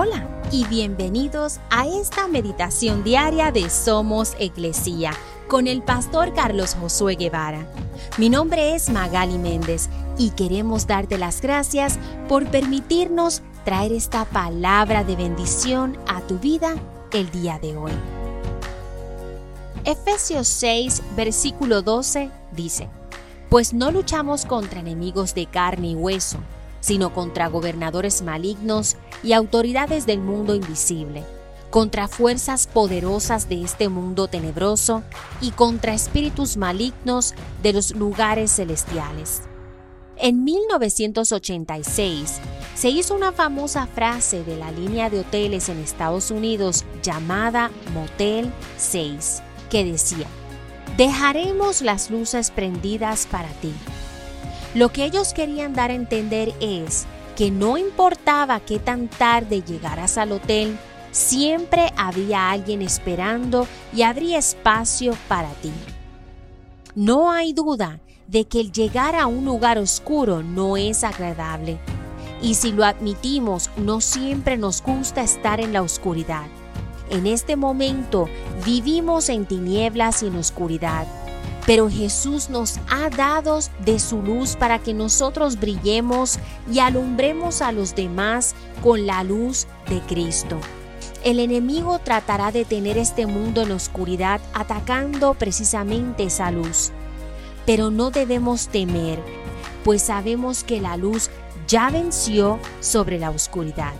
Hola y bienvenidos a esta meditación diaria de Somos Iglesia con el pastor Carlos Josué Guevara. Mi nombre es Magali Méndez y queremos darte las gracias por permitirnos traer esta palabra de bendición a tu vida el día de hoy. Efesios 6, versículo 12 dice, Pues no luchamos contra enemigos de carne y hueso, sino contra gobernadores malignos y autoridades del mundo invisible, contra fuerzas poderosas de este mundo tenebroso y contra espíritus malignos de los lugares celestiales. En 1986 se hizo una famosa frase de la línea de hoteles en Estados Unidos llamada Motel 6, que decía, dejaremos las luces prendidas para ti lo que ellos querían dar a entender es que no importaba qué tan tarde llegaras al hotel, siempre había alguien esperando y habría espacio para ti. No hay duda de que el llegar a un lugar oscuro no es agradable. Y si lo admitimos, no siempre nos gusta estar en la oscuridad. En este momento vivimos en tinieblas y en oscuridad pero Jesús nos ha dado de su luz para que nosotros brillemos y alumbremos a los demás con la luz de Cristo. El enemigo tratará de tener este mundo en oscuridad atacando precisamente esa luz. Pero no debemos temer, pues sabemos que la luz ya venció sobre la oscuridad.